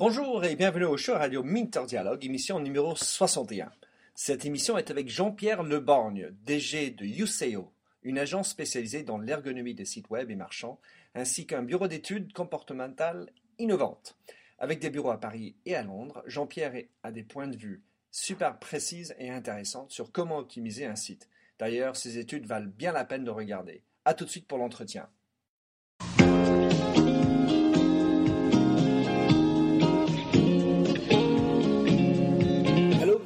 Bonjour et bienvenue au show radio Minter Dialogue, émission numéro 61. Cette émission est avec Jean-Pierre Leborgne, DG de Useo, une agence spécialisée dans l'ergonomie des sites web et marchands, ainsi qu'un bureau d'études comportementales innovantes. Avec des bureaux à Paris et à Londres, Jean-Pierre a des points de vue super précises et intéressantes sur comment optimiser un site. D'ailleurs, ces études valent bien la peine de regarder. A tout de suite pour l'entretien.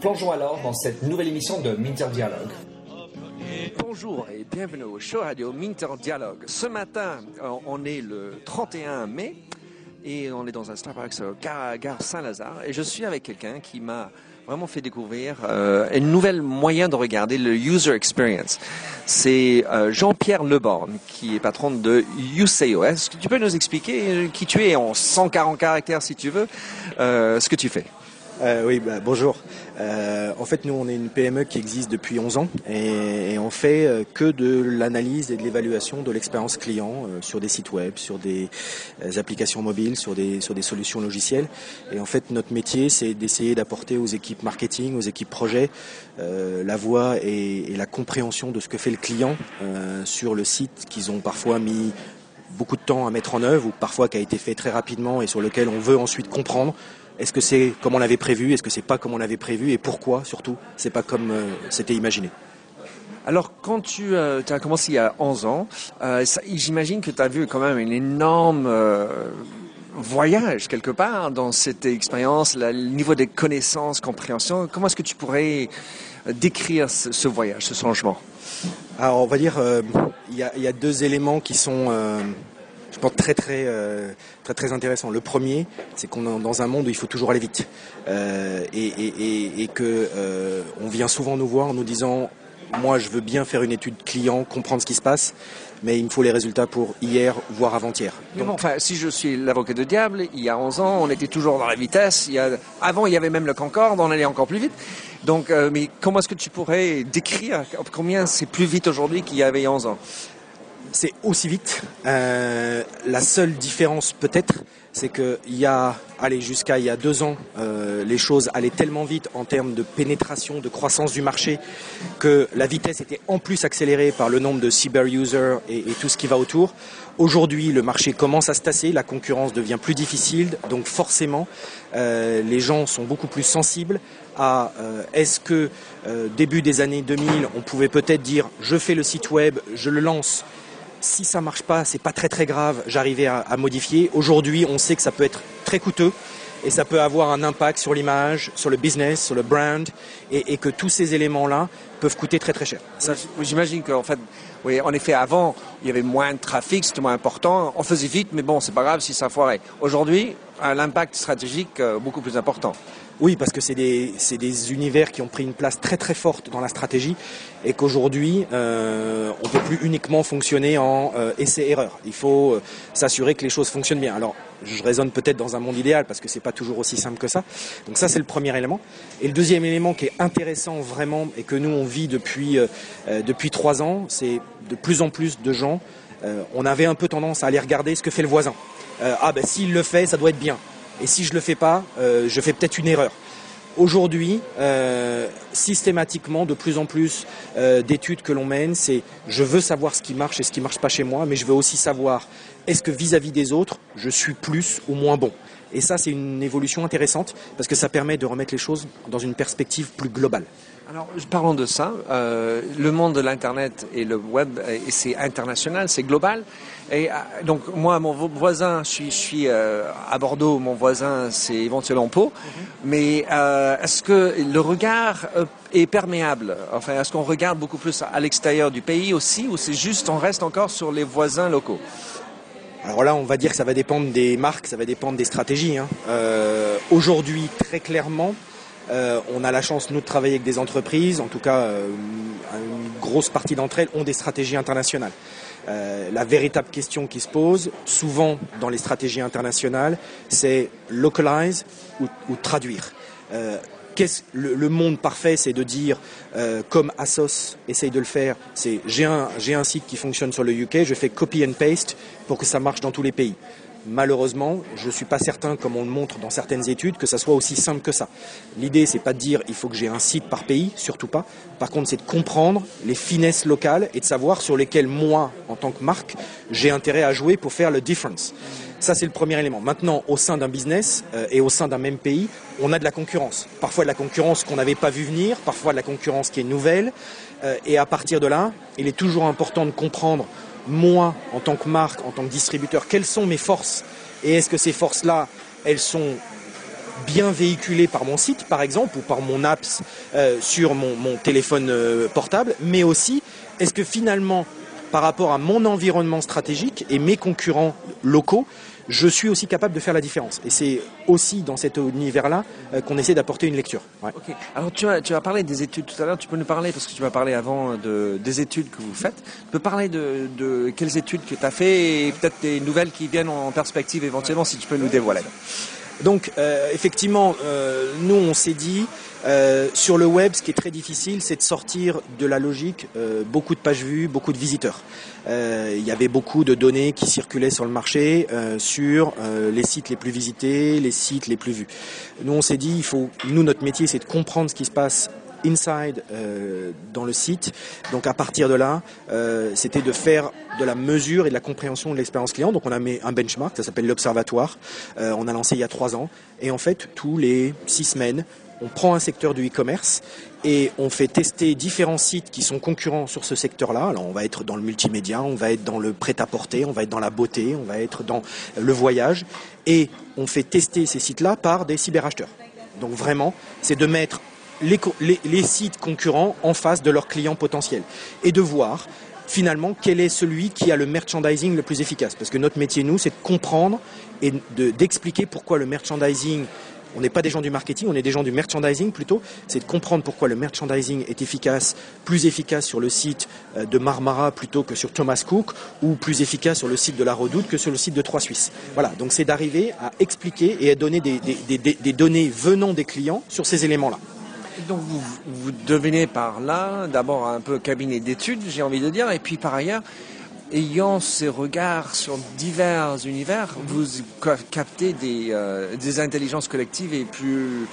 Plongeons alors dans cette nouvelle émission de Minter Dialogue. Bonjour et bienvenue au show radio Minter Dialogue. Ce matin, euh, on est le 31 mai et on est dans un Starbucks gare, gare Saint-Lazare et je suis avec quelqu'un qui m'a vraiment fait découvrir euh, une nouvelle moyen de regarder le user experience. C'est euh, Jean-Pierre Leborn qui est patron de Useo. Est-ce que tu peux nous expliquer qui tu es en 140 caractères si tu veux, ce que tu fais? Euh, oui, bah, bonjour. Euh, en fait, nous, on est une PME qui existe depuis 11 ans et, et on fait euh, que de l'analyse et de l'évaluation de l'expérience client sur des sites web, sur des applications mobiles, sur des, sur des solutions logicielles. Et en fait, notre métier, c'est d'essayer d'apporter aux équipes marketing, aux équipes projet, la voix et, la compréhension de ce que fait le client sur le site qu'ils ont parfois mis beaucoup de temps à mettre en œuvre ou parfois qui a été fait très rapidement et sur lequel on veut ensuite comprendre est-ce que c'est comme on l'avait prévu? Est-ce que c'est pas comme on l'avait prévu? Et pourquoi surtout C'est pas comme euh, c'était imaginé? Alors, quand tu euh, as commencé il y a 11 ans, euh, j'imagine que tu as vu quand même un énorme voyage quelque part dans cette expérience, le niveau des connaissances, compréhension. Comment est-ce que tu pourrais décrire ce, voyage, ce changement? Alors, on va dire, il y, y, a deux éléments qui sont je pense très très euh, très très intéressant. Le premier, c'est qu'on est dans un monde où il faut toujours aller vite euh, et, et, et, que euh, on vient souvent nous voir en nous disant moi je veux bien faire une étude client, comprendre ce qui se passe, mais il me faut les résultats pour hier, voire avant-hier. Donc... enfin, si je suis l'avocat de diable, il y a 11 ans, on était toujours dans la vitesse. Il y a... Avant, il y avait même le Concorde, on allait encore plus vite. Donc, euh, mais comment est-ce que tu pourrais décrire combien c'est plus vite aujourd'hui qu'il y avait 11 ans? C'est aussi vite. Euh, la seule différence peut-être, c'est qu'il y a, allez, jusqu'à il y a deux ans, euh, les choses allaient tellement vite en termes de pénétration, de croissance du marché, que la vitesse était en plus accélérée par le nombre de cyber-users et, tout ce qui va autour. Aujourd'hui, le marché commence à se tasser, la concurrence devient plus difficile, donc forcément, euh, les gens sont beaucoup plus sensibles à est-ce que début des années 2000, on pouvait peut-être dire je fais le site web, je le lance si ça marche pas, c'est pas très très grave, j'arrivais à, à, modifier. Aujourd'hui, on sait que ça peut être très coûteux et ça peut avoir un impact sur l'image, sur le business, sur le brand, et, et que tous ces éléments-là peuvent coûter très très cher. J'imagine qu'en fait, oui, en effet, avant, il y avait moins de trafic, c'était moins important, on faisait vite, mais bon, c'est pas grave si ça foirait. Aujourd'hui, l'impact stratégique euh, beaucoup plus important. Oui, parce que c'est des, des, univers qui ont pris une place très très forte dans la stratégie et qu'aujourd'hui, euh, on ne peut plus uniquement fonctionner en euh, essai-erreur. Il faut euh, s'assurer que les choses fonctionnent bien. Alors, je raisonne peut-être dans un monde idéal parce que c'est pas toujours aussi simple que ça. Donc ça, c'est le premier élément. Et le deuxième élément qui est intéressant vraiment et que nous, on vit depuis, euh, depuis trois ans, c'est de plus en plus de gens, on avait un peu tendance à aller regarder ce que fait le voisin. ah ben s'il le fait, ça doit être bien et si je le fais pas, euh, je fais peut-être une erreur. Aujourd'hui, euh, systématiquement, de plus en plus euh, d'études que l'on mène, c'est je veux savoir ce qui marche et ce qui marche pas chez moi, mais je veux aussi savoir est-ce que vis-à-vis des autres, je suis plus ou moins bon. Et ça, c'est une évolution intéressante parce que ça permet de remettre les choses dans une perspective plus globale. Alors, parlons de ça. Euh, le monde de l'Internet et le web, c'est international, c'est global. Et euh, donc, moi, mon voisin, je suis, je suis euh, à Bordeaux, mon voisin, c'est éventuellement Pau. Mhm. Mais euh, est-ce que le regard euh, est perméable? Enfin, est-ce qu'on regarde beaucoup plus à l'extérieur du pays aussi, ou c'est juste, on reste encore sur les voisins locaux? Alors là, on va dire que ça va dépendre des marques, ça va dépendre des stratégies. Hein. Aujourd'hui, très clairement, on a la chance, nous, de travailler avec des entreprises, en tout cas, une grosse partie d'entre elles ont des stratégies internationales. Euh, la véritable question qui se pose, souvent dans les stratégies internationales, c'est localize ou, traduire. Euh, le, le, monde parfait, c'est de dire, euh, comme Asos essaye de le faire, c'est j'ai un, un site qui fonctionne sur le UK, je fais copy and paste pour que ça marche dans tous les pays. Malheureusement, je ne suis pas certain, comme on le montre dans certaines études, que ça soit aussi simple que ça. L'idée, c'est pas de dire il faut que j'ai un site par pays, surtout pas. Par contre, c'est de comprendre les finesses locales et de savoir sur lesquelles moi, en tant que marque, j'ai intérêt à jouer pour faire le difference. Ça, c'est le premier élément. Maintenant, au sein d'un business euh, et au sein d'un même pays, on a de la concurrence. Parfois de la concurrence qu'on n'avait pas vu venir, parfois de la concurrence qui est nouvelle. Euh, et à partir de là, il est toujours important de comprendre moi, en tant que marque, en tant que distributeur, quelles sont mes forces et est-ce que ces forces-là, elles sont bien véhiculées par mon site, par exemple, ou par mon apps euh, sur mon, téléphone euh, portable, mais aussi, est-ce que finalement, par rapport à mon environnement stratégique et mes concurrents locaux, je suis aussi capable de faire la différence. Et c'est aussi dans cet univers-là euh, qu'on essaie d'apporter une lecture. Alors tu as, tu as parlé des études tout à l'heure, tu peux nous parler, parce que tu m'as parlé avant de, des études que vous faites, tu peux parler de, de quelles études que tu as fait et peut-être des nouvelles qui viennent en perspective éventuellement, si tu peux nous dévoiler. Donc euh, effectivement, euh, nous on s'est dit euh, sur le web, ce qui est très difficile, c'est de sortir de la logique beaucoup de pages vues, beaucoup de visiteurs. il y avait beaucoup de données qui circulaient sur le marché sur les sites les plus visités, les sites les plus vus. Nous on s'est dit, il faut, nous notre métier, c'est de comprendre ce qui se passe inside euh, dans le site. Donc à partir de là, euh, c'était de faire de la mesure et de la compréhension de l'expérience client. Donc on a mis un benchmark, ça s'appelle l'Observatoire. Euh, on a lancé il y a trois ans. Et en fait, tous les six semaines, on prend un secteur du e-commerce et on fait tester différents sites qui sont concurrents sur ce secteur-là. Alors on va être dans le multimédia, on va être dans le prêt-à-porter, on va être dans la beauté, on va être dans le voyage et on fait tester ces sites-là par des cyberacheteurs. Donc vraiment, c'est de mettre les, sites concurrents en face de leurs clients potentiels et de voir finalement quel est celui qui a le merchandising le plus efficace. Parce que notre métier, nous, c'est de comprendre et d'expliquer pourquoi le merchandising on n'est pas des gens du marketing, on est des gens du merchandising plutôt. C'est de comprendre pourquoi le merchandising est efficace, plus efficace sur le site euh, de Marmara plutôt que sur Thomas Cook, ou plus efficace sur le site de la Redoute que sur le site de Trois Suisses. Voilà, donc c'est d'arriver à expliquer et à donner des données venant des clients sur ces éléments-là. Donc vous, vous devenez par là, d'abord un peu cabinet d'études, j'ai envie de dire, et puis par ailleurs, ayant ces regards sur divers univers, vous captez des, euh, des intelligences collectives et plus,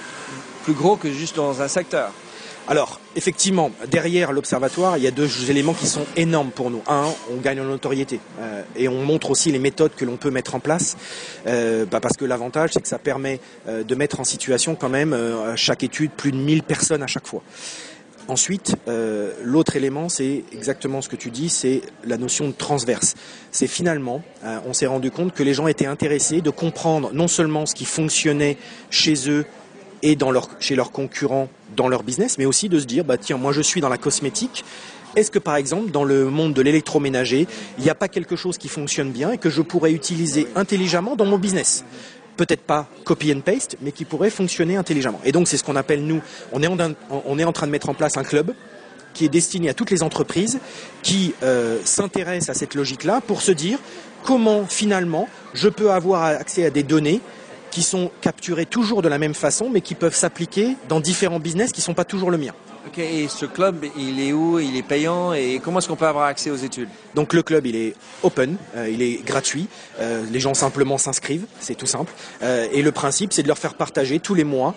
plus gros que juste dans un secteur. Alors, effectivement, derrière l'observatoire, il y a deux éléments qui sont énormes pour nous. Un, on gagne en notoriété euh, et on montre aussi les méthodes que l'on peut mettre en place, euh, bah, parce que l'avantage, c'est que ça permet euh, de mettre en situation quand même à chaque étude plus de 1000 personnes à chaque fois. Ensuite, l'autre élément, c'est exactement ce que tu dis, c'est la notion de transverse. C'est finalement, on s'est rendu compte que les gens étaient intéressés de comprendre non seulement ce qui fonctionnait chez eux et dans leur, chez leurs concurrents dans leur business, mais aussi de se dire, bah tiens, moi je suis dans la cosmétique. Est-ce que par exemple, dans le monde de l'électroménager, il n'y a pas quelque chose qui fonctionne bien et que je pourrais utiliser intelligemment dans mon business? Peut-être pas copy and paste, mais qui pourrait fonctionner intelligemment. Et donc c'est ce qu'on appelle nous, on est, en, train de mettre en place un club qui est destiné à toutes les entreprises qui euh, s'intéressent à cette logique-là pour se dire comment finalement je peux avoir accès à des données qui sont capturés toujours de la même façon, mais qui peuvent s'appliquer dans différents business qui ne sont pas toujours le mien. Et ce club, il est où? Il est payant? Et comment est-ce qu'on peut avoir accès aux études? Donc le club, il est open, euh, il est gratuit. Euh, les gens simplement s'inscrivent, c'est tout simple. Euh, et le principe, c'est de leur faire partager tous les mois,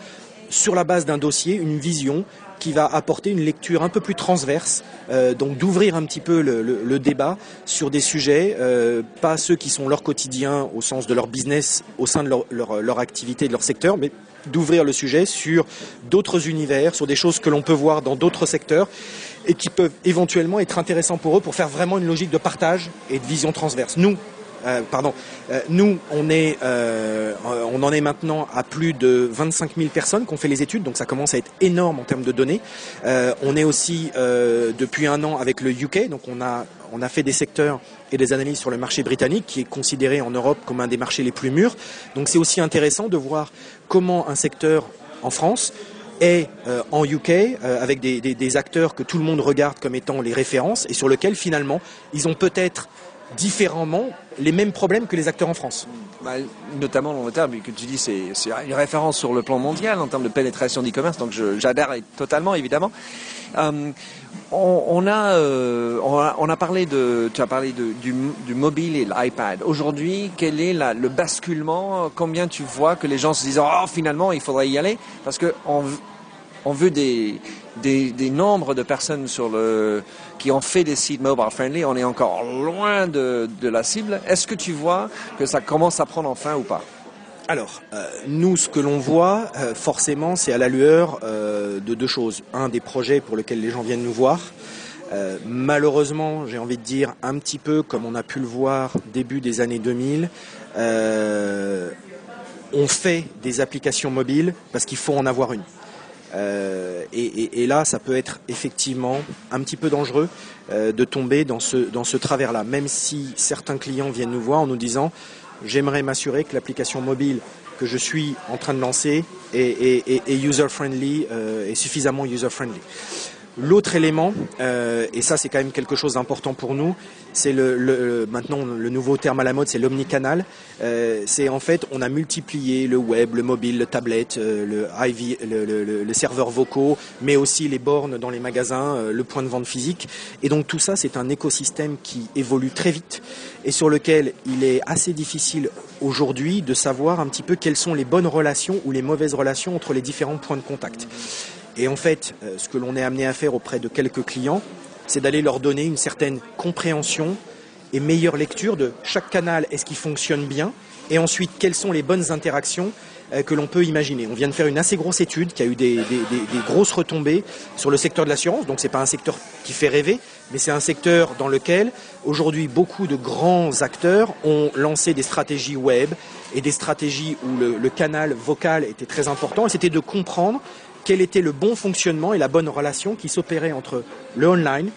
sur la base d'un dossier, une vision qui va apporter une lecture un peu plus transverse, euh, donc d'ouvrir un petit peu le, débat sur des sujets, euh, pas ceux qui sont leur quotidien au sens de leur business au sein de leur, leur, activité, de leur secteur, mais d'ouvrir le sujet sur d'autres univers, sur des choses que l'on peut voir dans d'autres secteurs et qui peuvent éventuellement être intéressants pour eux pour faire vraiment une logique de partage et de vision transverse. Nous, euh, pardon, euh, nous, on, est, euh, on en est maintenant à plus de 25 000 personnes qui ont fait les études, donc ça commence à être énorme en termes de données. on est aussi depuis un an avec le UK, donc on a on a fait des secteurs et des analyses sur le marché britannique, qui est considéré en Europe comme un des marchés les plus mûrs. Donc c'est aussi intéressant de voir comment un secteur en France est en UK avec des, des, acteurs que tout le monde regarde comme étant les références et sur lesquels finalement ils ont peut-être différemment les mêmes problèmes que les acteurs en France. Bah, notamment l'Angleterre, mais que tu dis, c'est une référence sur le plan mondial en termes de pénétration d'e-commerce, donc j'adhère totalement, évidemment. Euh, on, a, euh, on, a, parlé de, tu as parlé de, du, du, mobile et l'iPad. Aujourd'hui, quel est la, le basculement? Combien tu vois que les gens se disent, oh, finalement, il faudrait y aller? Parce que on, on veut des, nombres de personnes sur le, qui ont fait des sites mobile friendly. On est encore loin de, de la cible. Est-ce que tu vois que ça commence à prendre enfin ou pas? Alors, euh, nous, ce que l'on voit, euh, forcément, c'est à la lueur euh, de deux choses. Un, des projets pour lesquels les gens viennent nous voir. malheureusement, j'ai envie de dire, un petit peu comme on a pu le voir début des années 2000, on fait des applications mobiles parce qu'il faut en avoir une. Et, et, là, ça peut être effectivement un petit peu dangereux de tomber dans ce, dans ce travers-là, même si certains clients viennent nous voir en nous disant j'aimerais m'assurer que l'application mobile que je suis en train de lancer est, user-friendly, euh, est suffisamment user-friendly. L'autre élément, euh, et ça c'est quand même quelque chose d'important pour nous, c'est le, maintenant le nouveau terme à la mode, c'est l'omnicanal. Euh, c'est en fait on a multiplié le web, le mobile, le tablette, euh, le, IV, le, vocaux, mais aussi les bornes dans les magasins, le point de vente physique. Et donc tout ça c'est un écosystème qui évolue très vite et sur lequel il est assez difficile aujourd'hui de savoir un petit peu quelles sont les bonnes relations ou les mauvaises relations entre les différents points de contact. Et en fait, euh, ce que l'on est amené à faire auprès de quelques clients, c'est d'aller leur donner une certaine compréhension et meilleure lecture de chaque canal, est-ce qu'il fonctionne bien, et ensuite quelles sont les bonnes interactions euh, que l'on peut imaginer. On vient de faire une assez grosse étude qui a eu des, grosses retombées sur le secteur de l'assurance, donc ce n'est pas un secteur qui fait rêver, mais c'est un secteur dans lequel aujourd'hui beaucoup de grands acteurs ont lancé des stratégies web et des stratégies où le, le canal vocal était très important, et c'était de comprendre quel était le bon fonctionnement et la bonne relation qui s'opérait entre le online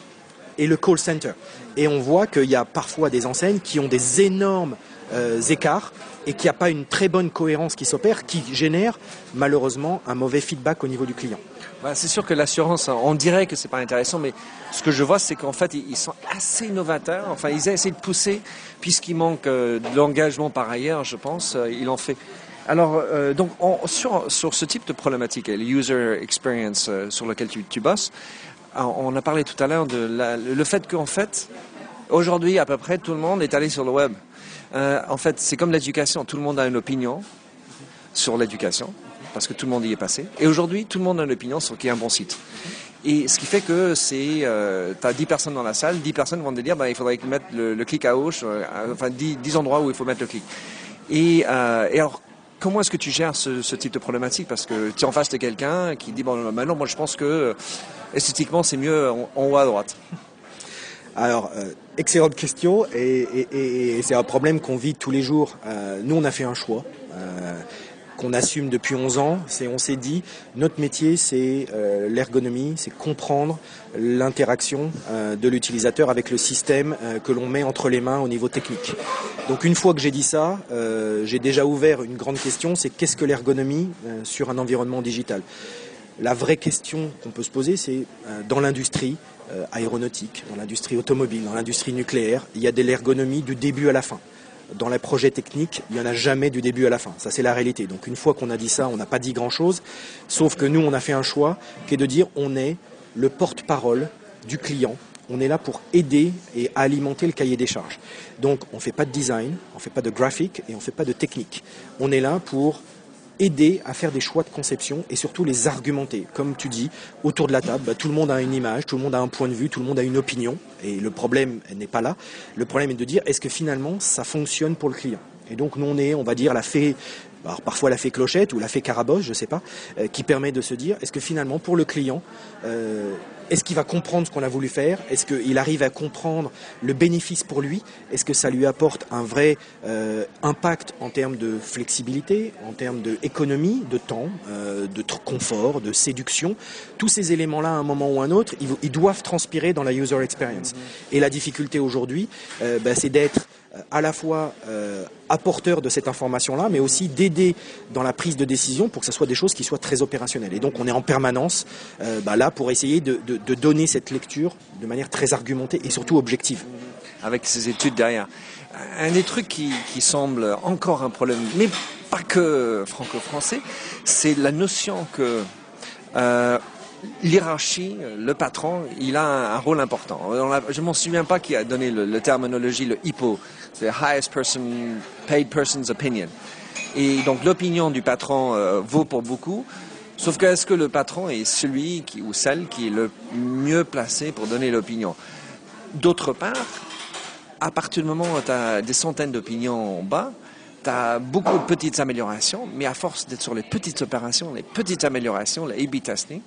et le call center. Et on voit qu'il y a parfois des enseignes qui ont des énormes euh, écarts et qu'il n'y a pas une très bonne cohérence qui s'opère, qui génère malheureusement un mauvais feedback au niveau du client. Bah, c'est sûr que l'assurance, on dirait que c'est pas intéressant, mais ce que je vois, c'est qu'en fait, ils sont assez novateurs. Enfin, ils essaient de pousser, puisqu'il manque euh, de l'engagement par ailleurs, je pense, euh, il en fait alors, euh, donc, sur, sur, ce type de problématique, le user experience euh, sur lequel tu, tu bosses, on a parlé tout à l'heure de le fait qu'en fait, aujourd'hui, à peu près tout le monde est allé sur le web. Euh, en fait, c'est comme l'éducation, tout le monde a une opinion sur l'éducation, parce que tout le monde y est passé. Et aujourd'hui, tout le monde a une opinion sur qui est un bon site. Et ce qui fait que c'est, euh, tu as 10 personnes dans la salle, 10 personnes vont te dire, bah, il faudrait mettre le, clic à gauche, euh, enfin 10, 10, endroits où il faut mettre le clic. Et, et alors, Comment est-ce que tu gères ce, type de problématique? Parce que tu es en face de quelqu'un qui dit bon, maintenant, moi je pense que euh, esthétiquement c'est mieux en, haut à droite. Alors, euh, excellente question, et, c'est un problème qu'on vit tous les jours. Euh, nous, on a fait un choix qu'on assume depuis 11 ans. C'est, on s'est dit, notre métier, c'est euh, l'ergonomie, c'est comprendre l'interaction euh, de l'utilisateur avec le système euh, que l'on met entre les mains au niveau technique. Donc une fois que j'ai dit ça, j'ai déjà ouvert une grande question, c'est qu'est-ce que l'ergonomie sur un environnement digital? La vraie question qu'on peut se poser, c'est dans l'industrie aéronautique, dans l'industrie automobile, dans l'industrie nucléaire, il y a de l'ergonomie du début à la fin dans les projets techniques, il n'y en a jamais du début à la fin. Ça, c'est la réalité. Donc, une fois qu'on a dit ça, on n'a pas dit grand-chose. Sauf que nous, on a fait un choix qui est de dire on est le porte-parole du client. On est là pour aider et alimenter le cahier des charges. Donc, on ne fait pas de design, on ne fait pas de graphique et on ne fait pas de technique. On est là pour aider à faire des choix de conception et surtout les argumenter. Comme tu dis, autour de la table, bah, tout le monde a une image, tout le monde a un point de vue, tout le monde a une opinion. Et le problème n'est pas là. Le problème est de dire, est-ce que finalement, ça fonctionne pour le client? Et donc, nous, on est, on va dire, la fée alors parfois la fée clochette ou la fée carabosse, je ne sais pas, euh, qui permet de se dire est-ce que finalement pour le client, euh, est-ce qu'il va comprendre ce qu'on a voulu faire? Est-ce qu'il arrive à comprendre le bénéfice pour lui? Est-ce que ça lui apporte un vrai euh, impact en termes de flexibilité, en termes d'économie, de temps, de confort, de séduction? Tous ces éléments-là, à un moment ou à un autre, ils, doivent transpirer dans la user experience. Et la difficulté aujourd'hui, bah, c'est d'être à la fois euh, apporteur de cette information-là, mais aussi d'aider dans la prise de décision pour que ce soit des choses qui soient très opérationnelles. Et donc on est en permanence euh, bah, là pour essayer de, donner cette lecture de manière très argumentée et surtout objective. Avec ces études derrière. Un des trucs qui, semble encore un problème, mais pas que franco-français, c'est la notion que euh, l'hierarchie, le patron, il a un, rôle important. je m'en souviens pas qui a donné le, terminologie, le HIPPO, c'est Highest Person, Paid Person's Opinion. Et donc l'opinion du patron euh, vaut pour beaucoup. Sauf que est-ce que le patron est celui qui, ou celle qui est le mieux placé pour donner l'opinion? D'autre part, à partir du moment où tu as des centaines d'opinions en bas, tu as beaucoup de petites améliorations, mais à force d'être sur les petites opérations, les petites améliorations, le A-B testing,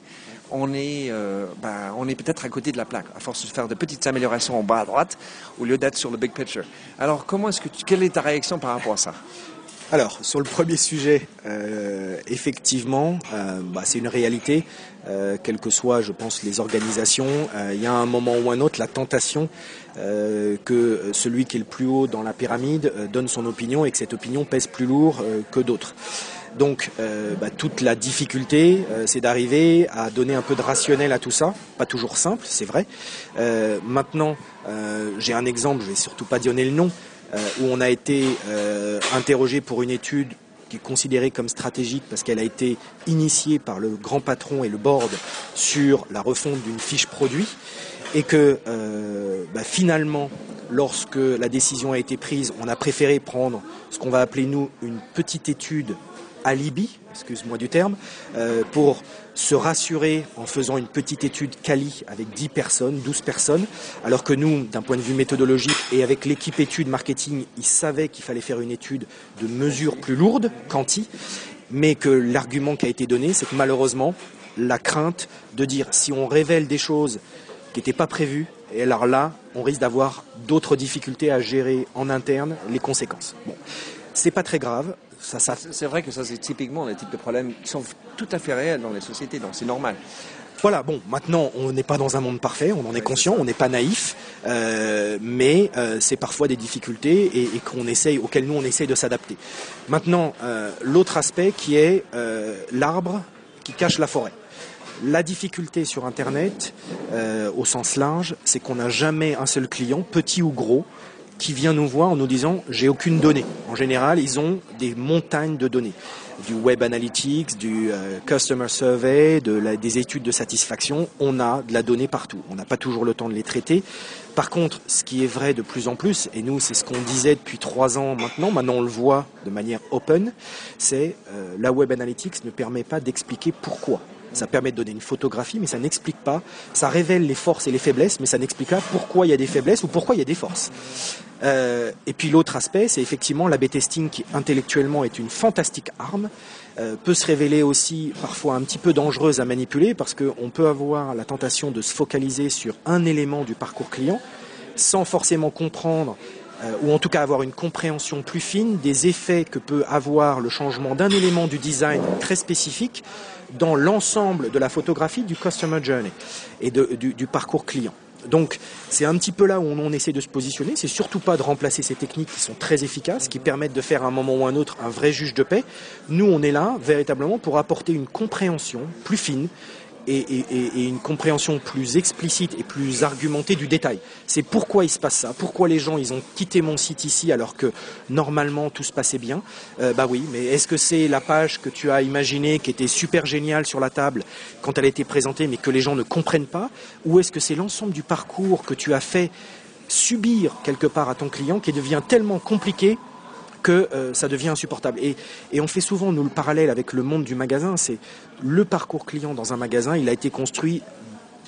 on est, euh, ben, est peut-être à côté de la plaque, à force de faire de petites améliorations en bas à droite, au lieu d'être sur le big picture. Alors, comment est-ce que quelle est ta réaction par rapport à ça? Alors, sur le premier sujet, euh, effectivement, euh, bah, c'est une réalité. Quelles que soient, je pense, les organisations, il y a un moment ou un autre la tentation que celui qui est le plus haut dans la pyramide donne son opinion et que cette opinion pèse plus lourd que d'autres. Donc euh, bah, toute la difficulté, euh, c'est d'arriver à donner un peu de rationnel à tout ça. Pas toujours simple, c'est vrai. Euh, maintenant, j'ai un exemple, je vais surtout pas donner le nom, où on a été interrogé pour une étude qui est considérée comme stratégique parce qu'elle a été initiée par le grand patron et le board sur la refonte d'une fiche produit et que bah, finalement, lorsque la décision a été prise, on a préféré prendre ce qu'on va appeler nous une petite étude alibi, excuse-moi du terme, euh, pour se rassurer en faisant une petite étude quali avec 10 personnes, 12 personnes, alors que nous, d'un point de vue méthodologique et avec l'équipe étude marketing, ils savaient qu'il fallait faire une étude de mesure plus lourde, quanti, mais que l'argument qui a été donné, c'est que malheureusement, la crainte de dire si on révèle des choses qui n'étaient pas prévues, et alors là, on risque d'avoir d'autres difficultés à gérer en interne les conséquences. Bon, c'est pas très grave. C'est vrai que ça, c'est typiquement des types de problèmes qui sont tout à fait réels dans les sociétés, donc c'est normal. Voilà, bon, maintenant, on n'est pas dans un monde parfait, on en est conscient, on n'est pas naïf, euh, mais euh, c'est parfois des difficultés et, qu'on essaye, auxquelles nous on essaye de s'adapter. Maintenant, euh, l'autre aspect qui est l'arbre qui cache la forêt. La difficulté sur Internet, au sens large, c'est qu'on n'a jamais un seul client, petit ou gros, qui vient nous voir en nous disant j'ai aucune donnée. En général, ils ont des montagnes de données, du web analytics, du euh, customer survey, de des études de satisfaction. On a de la donnée partout. On n'a pas toujours le temps de les traiter. Par contre, ce qui est vrai de plus en plus, et nous c'est ce qu'on disait depuis trois ans maintenant, maintenant on le voit de manière open, c'est euh, la web analytics ne permet pas d'expliquer pourquoi ça permet de donner une photographie, mais ça n'explique pas. Ça révèle les forces et les faiblesses, mais ça n'explique pas pourquoi il y a des faiblesses ou pourquoi il y a des forces. Euh, et puis l'autre aspect, c'est effectivement l'AB testing qui intellectuellement est une fantastique arme, euh, peut se révéler aussi parfois un petit peu dangereuse à manipuler parce qu'on peut avoir la tentation de se focaliser sur un élément du parcours client sans forcément comprendre euh, ou en tout cas avoir une compréhension plus fine des effets que peut avoir le changement d'un élément du design très spécifique dans l'ensemble de la photographie du customer journey et du, parcours client. Donc c'est un petit peu là où on, essaie de se positionner. C'est surtout pas de remplacer ces techniques qui sont très efficaces, qui permettent de faire à un moment ou à un autre un vrai juge de paix. Nous, on est là véritablement pour apporter une compréhension plus fine et, une compréhension plus explicite et plus argumentée du détail. C'est pourquoi il se passe ça, pourquoi les gens ils ont quitté mon site ici alors que normalement tout se passait bien. Euh, bah oui, mais est-ce que c'est la page que tu as imaginée qui était super géniale sur la table quand elle a été présentée mais que les gens ne comprennent pas, ou est-ce que c'est l'ensemble du parcours que tu as fait subir quelque part à ton client qui devient tellement compliqué que euh, ça devient insupportable. Et, on fait souvent, nous, le parallèle avec le monde du magasin, c'est le parcours client dans un magasin, il a été construit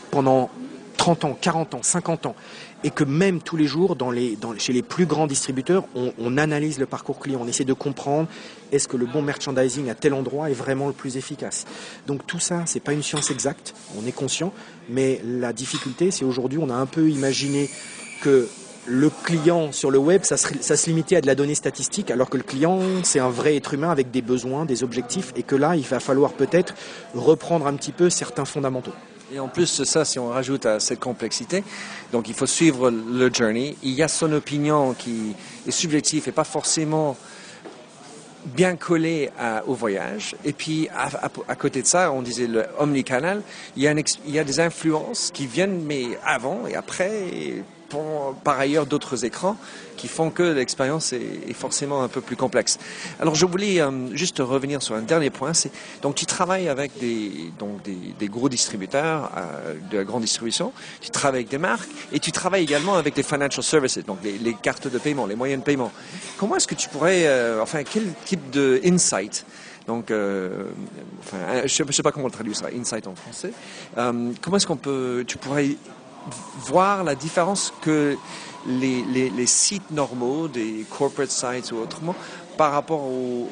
pendant 30 ans, 40 ans, 50 ans, et que même tous les jours, dans les, dans, chez les plus grands distributeurs, on, on, analyse le parcours client, on essaie de comprendre est-ce que le bon merchandising à tel endroit est vraiment le plus efficace? Donc tout ça, c'est pas une science exacte, on est conscient, mais la difficulté, c'est aujourd'hui, on a un peu imaginé que le client sur le web, ça se, ça limitait à de la donnée statistique, alors que le client, c'est un vrai être humain avec des besoins, des objectifs, et que là, il va falloir peut-être reprendre un petit peu certains fondamentaux. Et en plus de ça, si on rajoute à cette complexité, donc il faut suivre le journey. Il y a son opinion qui est subjective et pas forcément bien collée au voyage. Et puis à, côté de ça, on disait le omnicanal, il y, a il y a des influences qui viennent mais avant et après. Par ailleurs d'autres écrans qui font que l'expérience est, forcément un peu plus complexe. Alors je voulais euh, juste revenir sur un dernier point. Donc tu travailles avec des gros distributeurs euh, de la grande distribution. Tu travailles avec des marques et tu travailles également avec des financial services, donc les, cartes de paiement, les moyens de paiement. Comment est-ce que tu pourrais, euh, enfin quel type de insight donc, je ne sais pas comment on traduit ça, insight en français. comment est-ce qu'on peut, tu pourrais voir la différence que les, sites normaux, des corporate sites ou autrement, par rapport au,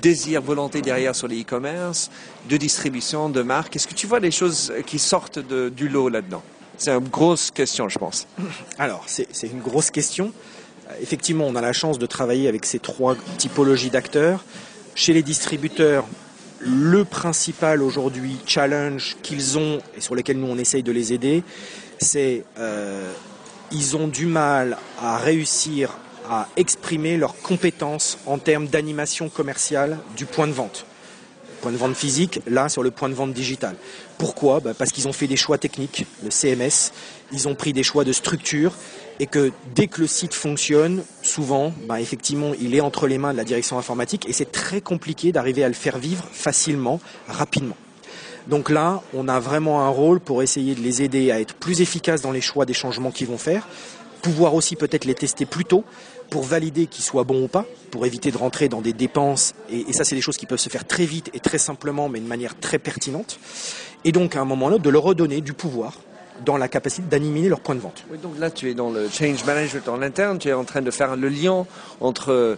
désir, volonté derrière sur les e-commerce, de distribution, de marque. Est-ce que tu vois des choses qui sortent du lot là-dedans? C'est une grosse question, je pense. Alors, c'est une grosse question. Effectivement, on a la chance de travailler avec ces trois typologies d'acteurs. Chez les distributeurs, le principal aujourd'hui challenge qu'ils ont et sur lesquels nous on essaye de les aider, c'est euh, ils ont du mal à réussir à exprimer leurs compétences en termes d'animation commerciale du point de vente. Point de vente physique, là sur le point de vente digital. Pourquoi? Bah, Parce qu'ils ont fait des choix techniques, le CMS, ils ont pris des choix de structure et que dès que le site fonctionne, souvent, bah, effectivement, il est entre les mains de la direction informatique et c'est très compliqué d'arriver à le faire vivre facilement, rapidement. Donc là, on a vraiment un rôle pour essayer de les aider à être plus efficaces dans les choix des changements qu'ils vont faire, pouvoir aussi peut-être les tester plus tôt pour valider qu'ils soient bons ou pas, pour éviter de rentrer dans des dépenses. Et, ça, c'est des choses qui peuvent se faire très vite et très simplement, mais de manière très pertinente. Et donc, à un moment ou l'autre, de leur redonner du pouvoir dans la capacité d'animer leur point de vente. Oui, donc là, tu es dans le change management en interne, tu es en train de faire le lien entre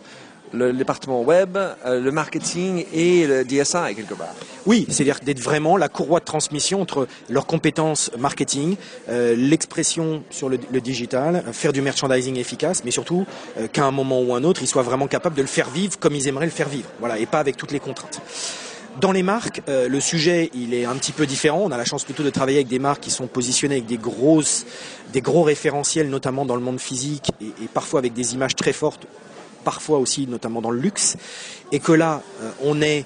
le département web, euh, le marketing et le DSI quelque part. Oui, c'est-à-dire d'être vraiment la courroie de transmission entre leurs compétences marketing, euh, l'expression sur le, digital, faire du merchandising efficace, mais surtout euh, qu'à un moment ou un autre, ils soient vraiment capables de le faire vivre comme ils aimeraient le faire vivre, voilà, et pas avec toutes les contraintes. Dans les marques, le sujet il est un petit peu différent. On a la chance plutôt de travailler avec des marques qui sont positionnées avec des grosses, des gros référentiels, notamment dans le monde physique, et, et parfois avec des images très fortes parfois aussi notamment dans le luxe, et que là, euh, on est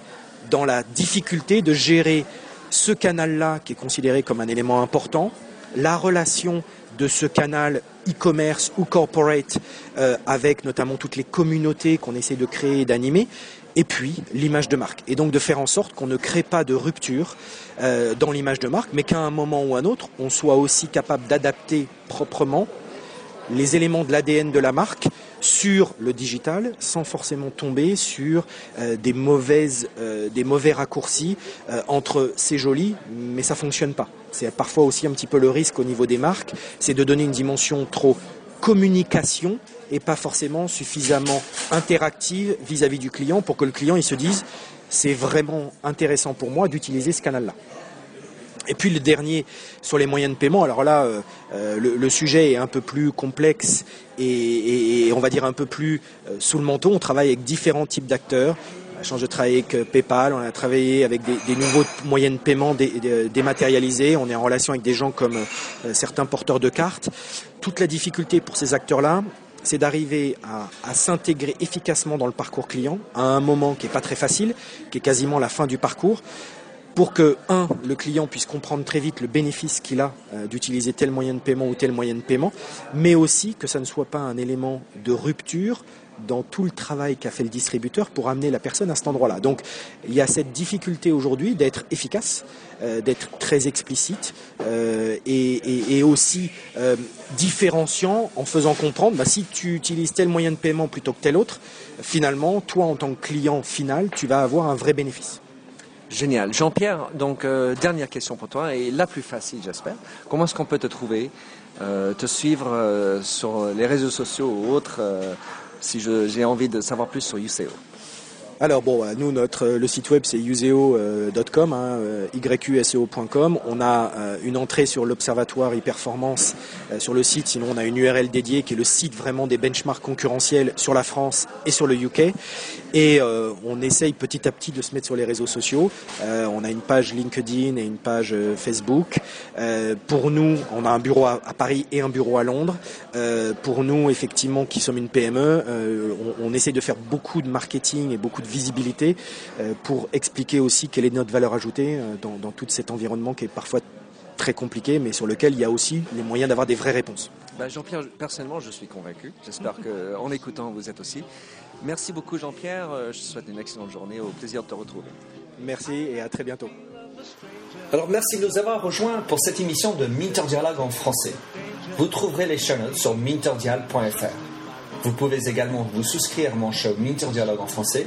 dans la difficulté de gérer ce canal-là qui est considéré comme un élément important, la relation de ce canal e-commerce ou corporate euh, avec notamment toutes les communautés qu'on essaie de créer et d'animer, et puis l'image de marque. Et donc de faire en sorte qu'on ne crée pas de rupture euh, dans l'image de marque, mais qu'à un moment ou un autre, on soit aussi capable d'adapter proprement les éléments de l'ADN de la marque sur le digital sans forcément tomber sur euh, des mauvaises euh, des mauvais raccourcis entre c'est joli mais ça fonctionne pas. C'est parfois aussi un petit peu le risque au niveau des marques, c'est de donner une dimension trop communication et pas forcément suffisamment interactive vis-à-vis -vis du client pour que le client il se dise c'est vraiment intéressant pour moi d'utiliser ce canal-là. Et puis le dernier sur les moyens de paiement. Alors là, euh, euh, le, sujet est un peu plus complexe et, on va dire un peu plus euh, sous le manteau. On travaille avec différents types d'acteurs. On a de travailler avec PayPal, on a travaillé avec des, nouveaux moyens de paiement dématérialisés. On est en relation avec des gens comme certains porteurs de cartes. Toute la difficulté pour ces acteurs-là, c'est d'arriver à, s'intégrer efficacement dans le parcours client à un moment qui n'est pas très facile, qui est quasiment la fin du parcours, pour que, un, le client puisse comprendre très vite le bénéfice qu'il a euh, d'utiliser tel moyen de paiement ou tel moyen de paiement, mais aussi que ça ne soit pas un élément de rupture dans tout le travail qu'a fait le distributeur pour amener la personne à cet endroit-là. Donc il y a cette difficulté aujourd'hui d'être efficace, euh, d'être très explicite euh, et, aussi différenciant en faisant comprendre, bah, si tu utilises tel moyen de paiement plutôt que tel autre, finalement, toi en tant que client final, tu vas avoir un vrai bénéfice. Génial. Jean-Pierre, donc euh, dernière question pour toi et la plus facile j'espère. Comment est-ce qu'on peut te trouver, euh, te suivre euh, sur les réseaux sociaux ou autres si j'ai envie de savoir plus sur UCO alors bon, nous notre le site web c'est useo.com, hein, yuseo.com. On a une entrée sur l'observatoire e-performance sur le site. Sinon, on a une URL dédiée qui est le site vraiment des benchmarks concurrentiels sur la France et sur le UK. Et euh, on essaye petit à petit de se mettre sur les réseaux sociaux. Euh, on a une page LinkedIn et une page euh, Facebook. pour nous, on a un bureau à, Paris et un bureau à Londres. pour nous, effectivement, qui sommes une PME, on, on, essaye de faire beaucoup de marketing et beaucoup de visibilité pour expliquer aussi quelle est notre valeur ajoutée dans, dans tout cet environnement qui est parfois très compliqué, mais sur lequel il y a aussi les moyens d'avoir des vraies réponses. Bah, Jean-Pierre, personnellement, je suis convaincu. J'espère qu'en écoutant, vous êtes aussi. Merci beaucoup Jean-Pierre, euh, je te souhaite une excellente journée, au plaisir de te retrouver. Merci et à très bientôt. Alors merci de nous avoir rejoints pour cette émission de Minter Dialogue en français. Vous trouverez les chaînes sur minterdial.fr. Vous pouvez également vous souscrire à mon show Minter Dialogue en français